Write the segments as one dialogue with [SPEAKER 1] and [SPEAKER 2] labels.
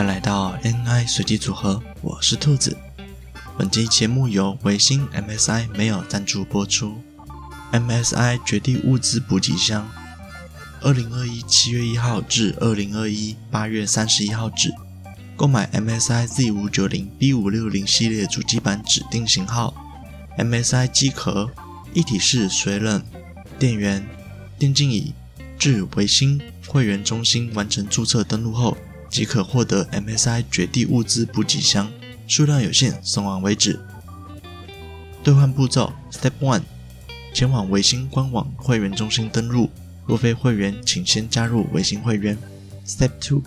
[SPEAKER 1] 欢迎来到 NI 随机组合，我是兔子。本期节目由维新 MSI 没有赞助播出。MSI 绝地物资补给箱，二零二一七月一号至二零二一八月三十一号止，购买 MSI Z 五九零 B 五六零系列主机板指定型号，MSI 机壳，一体式水冷电源电竞椅，至维新会员中心完成注册登录后。即可获得 MSI 绝地物资补给箱，数量有限，送完为止。兑换步骤：Step One，前往维星官网会员中心登录，若非会员，请先加入维星会员。Step Two，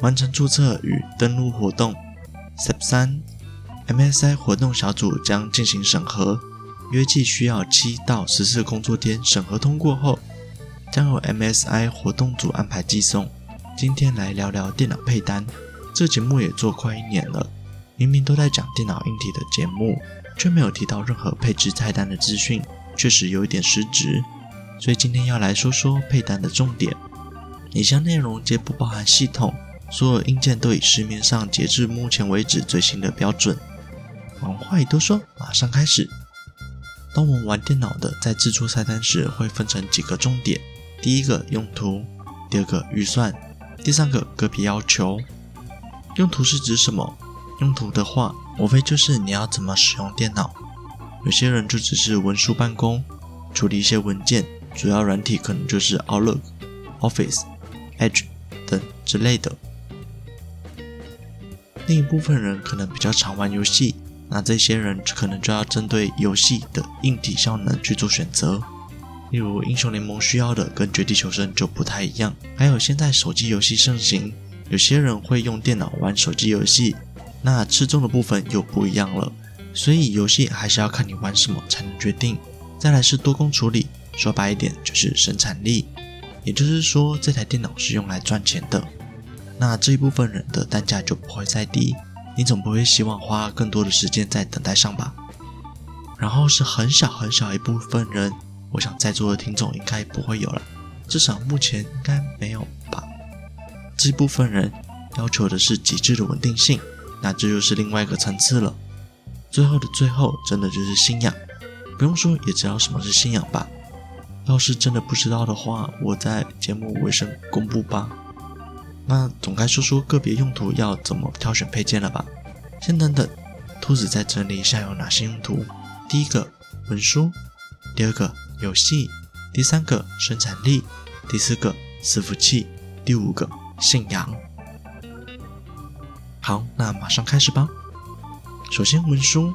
[SPEAKER 1] 完成注册与登录活动。Step 三，MSI 活动小组将进行审核，约计需要七到十四工作天审核通过后，将由 MSI 活动组安排寄送。今天来聊聊电脑配单，这节目也做快一年了，明明都在讲电脑硬体的节目，却没有提到任何配置菜单的资讯，确实有一点失职。所以今天要来说说配单的重点。以下内容皆不包含系统，所有硬件都以市面上截至目前为止最新的标准。往话一多说，马上开始。当我们玩电脑的，在制作菜单时会分成几个重点：第一个用途，第二个预算。第三个个别要求，用途是指什么？用途的话，无非就是你要怎么使用电脑。有些人就只是文书办公，处理一些文件，主要软体可能就是 Outlook、Office、Edge 等之类的。另一部分人可能比较常玩游戏，那这些人可能就要针对游戏的硬体效能去做选择。例如英雄联盟需要的跟绝地求生就不太一样，还有现在手机游戏盛行，有些人会用电脑玩手机游戏，那吃重的部分又不一样了。所以游戏还是要看你玩什么才能决定。再来是多工处理，说白一点就是生产力，也就是说这台电脑是用来赚钱的，那这一部分人的单价就不会再低。你总不会希望花更多的时间在等待上吧？然后是很小很小一部分人。我想在座的听众应该不会有了，至少目前应该没有吧。这部分人要求的是极致的稳定性，那这就是另外一个层次了。最后的最后，真的就是信仰，不用说也知道什么是信仰吧。要是真的不知道的话，我在节目尾声公布吧。那总该说说个别用途要怎么挑选配件了吧？先等等，兔子再整理一下有哪些用途。第一个，文书；第二个。游戏，第三个生产力，第四个伺服器，第五个信仰。好，那马上开始吧。首先文书，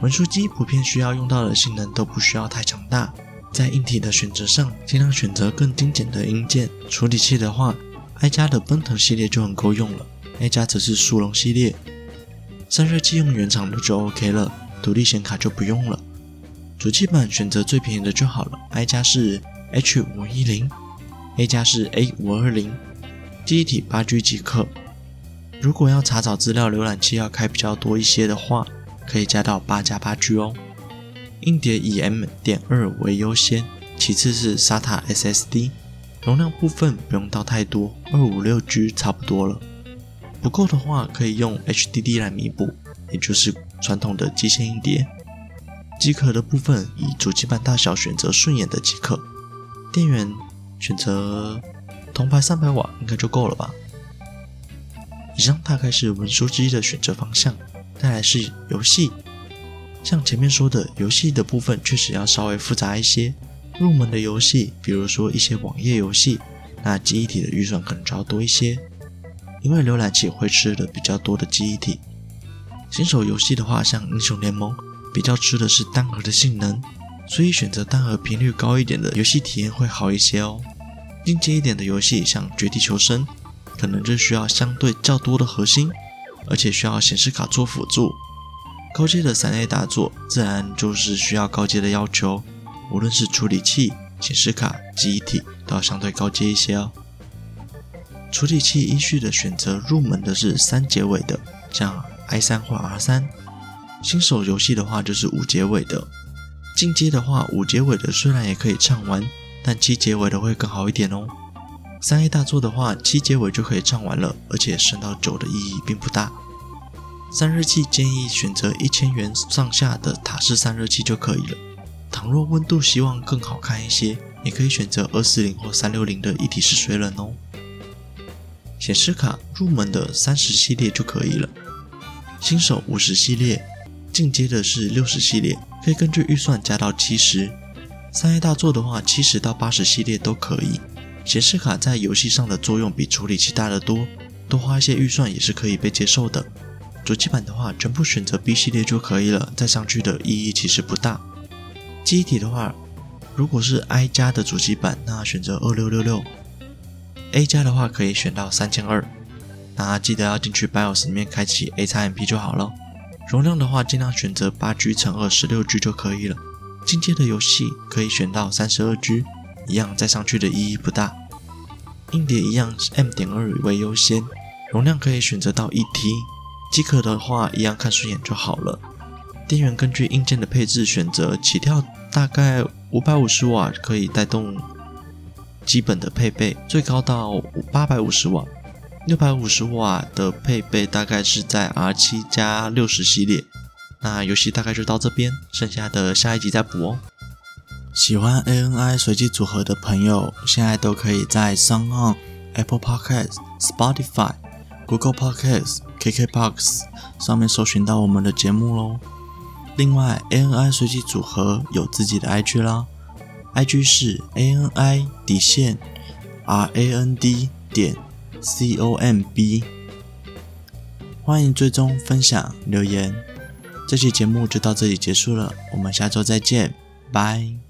[SPEAKER 1] 文书机普遍需要用到的性能都不需要太强大，在硬体的选择上，尽量选择更精简的硬件。处理器的话，爱家的奔腾系列就很够用了，爱家则是速龙系列。散热器用原厂的就 OK 了，独立显卡就不用了。主机板选择最便宜的就好了，I 加是 H 五一零，A 加是 A 五二零，记忆体八 G 即可。如果要查找资料，浏览器要开比较多一些的话，可以加到八加八 G 哦。硬碟以 M 点二为优先，其次是 SATA SSD。容量部分不用到太多，二五六 G 差不多了。不够的话，可以用 HDD 来弥补，也就是传统的机械硬碟。机壳的部分以主机板大小选择顺眼的即可，电源选择铜牌三百瓦应该就够了吧。以上大概是文书机的选择方向，再来是游戏，像前面说的游戏的部分确实要稍微复杂一些，入门的游戏，比如说一些网页游戏，那记忆体的预算可能就要多一些，因为浏览器会吃的比较多的记忆体。新手游戏的话，像英雄联盟。比较吃的是单核的性能，所以选择单核频率高一点的游戏体验会好一些哦。进阶一点的游戏，像绝地求生，可能就需要相对较多的核心，而且需要显示卡做辅助。高阶的三 A 大作，自然就是需要高阶的要求，无论是处理器、显示卡、记忆体，都要相对高阶一些哦。处理器依序的选择，入门的是三结尾的，像 i3 或 R3。新手游戏的话就是五结尾的，进阶的话五结尾的虽然也可以畅玩，但七结尾的会更好一点哦。三 A 大作的话七结尾就可以畅玩了，而且升到九的意义并不大。散热器建议选择一千元上下的塔式散热器就可以了。倘若温度希望更好看一些，也可以选择二四零或三六零的一体式水冷哦。显示卡入门的三十系列就可以了，新手五十系列，进阶的是六十系列，可以根据预算加到七十。三 A 大作的话，七十到八十系列都可以。显示卡在游戏上的作用比处理器大得多，多花一些预算也是可以被接受的。主机板的话，全部选择 B 系列就可以了，再上去的意义其实不大。机体的话，如果是 i 加的主机板，那选择二六六六；A 加的话可以选到三千二。那记得要进去 BIOS 里面开启 A x MP 就好了。容量的话，尽量选择八 G 乘二十六 G 就可以了。进阶的游戏可以选到三十二 G，一样再上去的意义不大。硬碟一样 M 点二为优先，容量可以选择到一 T。机壳的话，一样看顺眼就好了。电源根据硬件的配置选择，起跳大概五百五十瓦可以带动基本的配备，最高到八百五十瓦。六百五十瓦的配备大概是在 R7 加六十系列。那游戏大概就到这边，剩下的下一集再补哦。喜欢 ANI 随机组合的朋友，现在都可以在 SoundOn、Apple Podcasts、Spotify、Google Podcasts。KKBOX 上面搜寻到我们的节目喽。另外，ANI 随机组合有自己的 IG 啦，IG 是 ANI 底线 RAND 点 COMB，欢迎追踪、分享、留言。这期节目就到这里结束了，我们下周再见，拜。